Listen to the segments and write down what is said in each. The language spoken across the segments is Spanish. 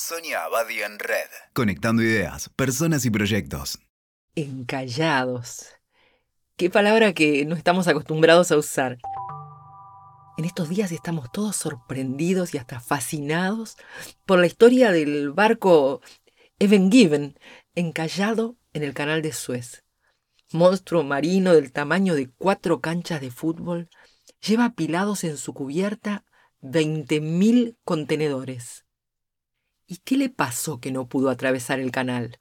Sonia Abadi en Red. Conectando ideas, personas y proyectos. Encallados. Qué palabra que no estamos acostumbrados a usar. En estos días estamos todos sorprendidos y hasta fascinados por la historia del barco Even Given, encallado en el canal de Suez. Monstruo marino del tamaño de cuatro canchas de fútbol, lleva apilados en su cubierta 20.000 contenedores. ¿Y qué le pasó que no pudo atravesar el canal?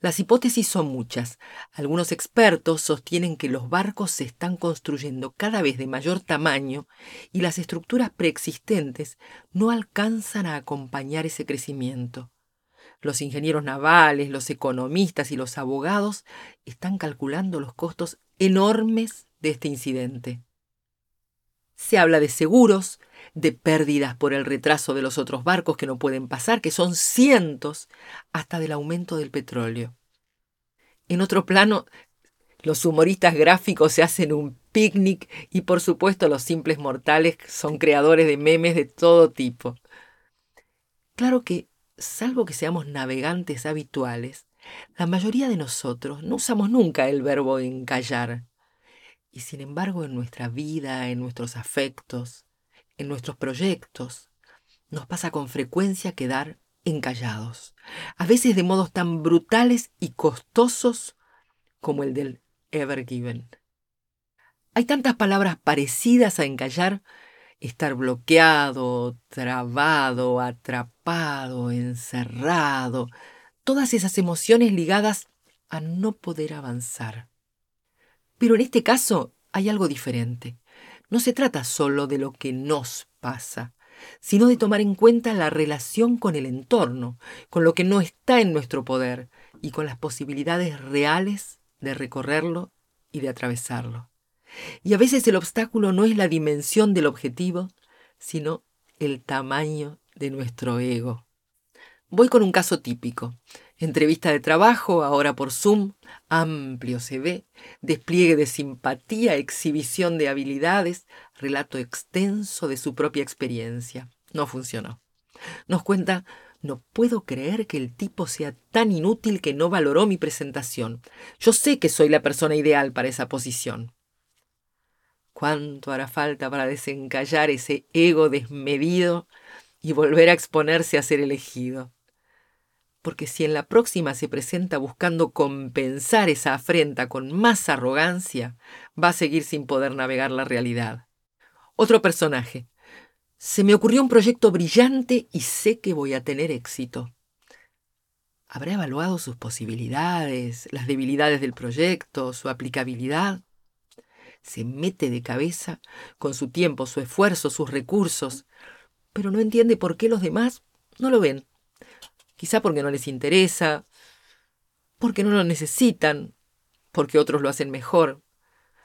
Las hipótesis son muchas. Algunos expertos sostienen que los barcos se están construyendo cada vez de mayor tamaño y las estructuras preexistentes no alcanzan a acompañar ese crecimiento. Los ingenieros navales, los economistas y los abogados están calculando los costos enormes de este incidente. Se habla de seguros, de pérdidas por el retraso de los otros barcos que no pueden pasar, que son cientos, hasta del aumento del petróleo. En otro plano, los humoristas gráficos se hacen un picnic y por supuesto los simples mortales son creadores de memes de todo tipo. Claro que, salvo que seamos navegantes habituales, la mayoría de nosotros no usamos nunca el verbo encallar. Y sin embargo en nuestra vida, en nuestros afectos, en nuestros proyectos, nos pasa con frecuencia quedar encallados, a veces de modos tan brutales y costosos como el del Ever Given. Hay tantas palabras parecidas a encallar, estar bloqueado, trabado, atrapado, encerrado, todas esas emociones ligadas a no poder avanzar. Pero en este caso hay algo diferente. No se trata solo de lo que nos pasa, sino de tomar en cuenta la relación con el entorno, con lo que no está en nuestro poder y con las posibilidades reales de recorrerlo y de atravesarlo. Y a veces el obstáculo no es la dimensión del objetivo, sino el tamaño de nuestro ego. Voy con un caso típico. Entrevista de trabajo, ahora por Zoom, amplio se ve, despliegue de simpatía, exhibición de habilidades, relato extenso de su propia experiencia. No funcionó. Nos cuenta, no puedo creer que el tipo sea tan inútil que no valoró mi presentación. Yo sé que soy la persona ideal para esa posición. ¿Cuánto hará falta para desencallar ese ego desmedido y volver a exponerse a ser elegido? Porque si en la próxima se presenta buscando compensar esa afrenta con más arrogancia, va a seguir sin poder navegar la realidad. Otro personaje. Se me ocurrió un proyecto brillante y sé que voy a tener éxito. ¿Habrá evaluado sus posibilidades, las debilidades del proyecto, su aplicabilidad? Se mete de cabeza con su tiempo, su esfuerzo, sus recursos, pero no entiende por qué los demás no lo ven quizá porque no les interesa, porque no lo necesitan, porque otros lo hacen mejor.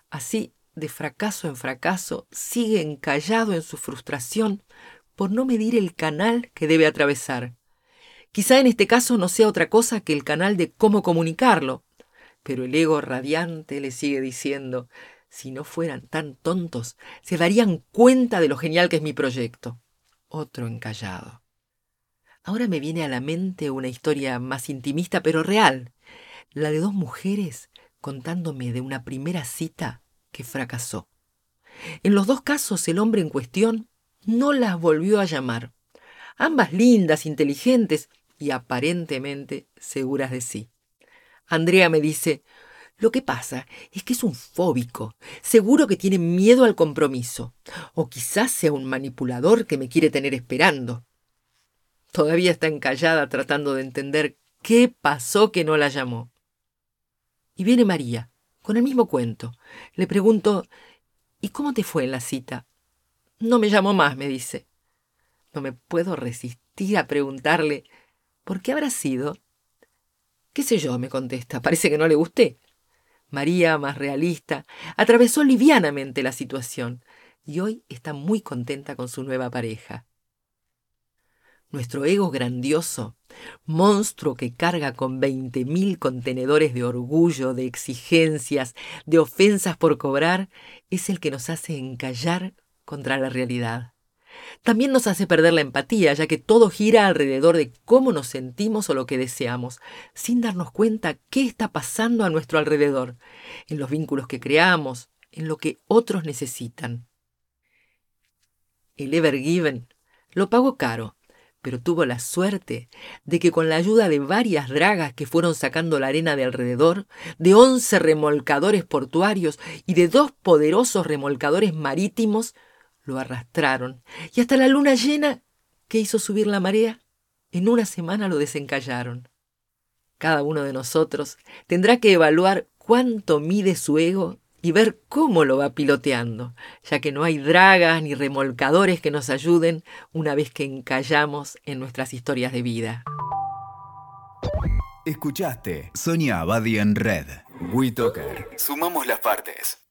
Así, de fracaso en fracaso, sigue encallado en su frustración por no medir el canal que debe atravesar. Quizá en este caso no sea otra cosa que el canal de cómo comunicarlo, pero el ego radiante le sigue diciendo, si no fueran tan tontos, se darían cuenta de lo genial que es mi proyecto. Otro encallado. Ahora me viene a la mente una historia más intimista pero real, la de dos mujeres contándome de una primera cita que fracasó. En los dos casos el hombre en cuestión no las volvió a llamar. Ambas lindas, inteligentes y aparentemente seguras de sí. Andrea me dice, lo que pasa es que es un fóbico, seguro que tiene miedo al compromiso, o quizás sea un manipulador que me quiere tener esperando. Todavía está encallada tratando de entender qué pasó que no la llamó. Y viene María, con el mismo cuento. Le pregunto, ¿y cómo te fue en la cita? No me llamó más, me dice. No me puedo resistir a preguntarle, ¿por qué habrá sido? ¿Qué sé yo? me contesta. Parece que no le gusté. María, más realista, atravesó livianamente la situación y hoy está muy contenta con su nueva pareja. Nuestro ego grandioso, monstruo que carga con veinte mil contenedores de orgullo, de exigencias, de ofensas por cobrar, es el que nos hace encallar contra la realidad. También nos hace perder la empatía, ya que todo gira alrededor de cómo nos sentimos o lo que deseamos, sin darnos cuenta qué está pasando a nuestro alrededor, en los vínculos que creamos, en lo que otros necesitan. El Ever Given lo pagó caro, pero tuvo la suerte de que con la ayuda de varias dragas que fueron sacando la arena de alrededor, de once remolcadores portuarios y de dos poderosos remolcadores marítimos, lo arrastraron. Y hasta la luna llena, que hizo subir la marea, en una semana lo desencallaron. Cada uno de nosotros tendrá que evaluar cuánto mide su ego y ver cómo lo va piloteando, ya que no hay dragas ni remolcadores que nos ayuden una vez que encallamos en nuestras historias de vida. Escuchaste Sonia Abadi en Red. WeToker. Sumamos las partes.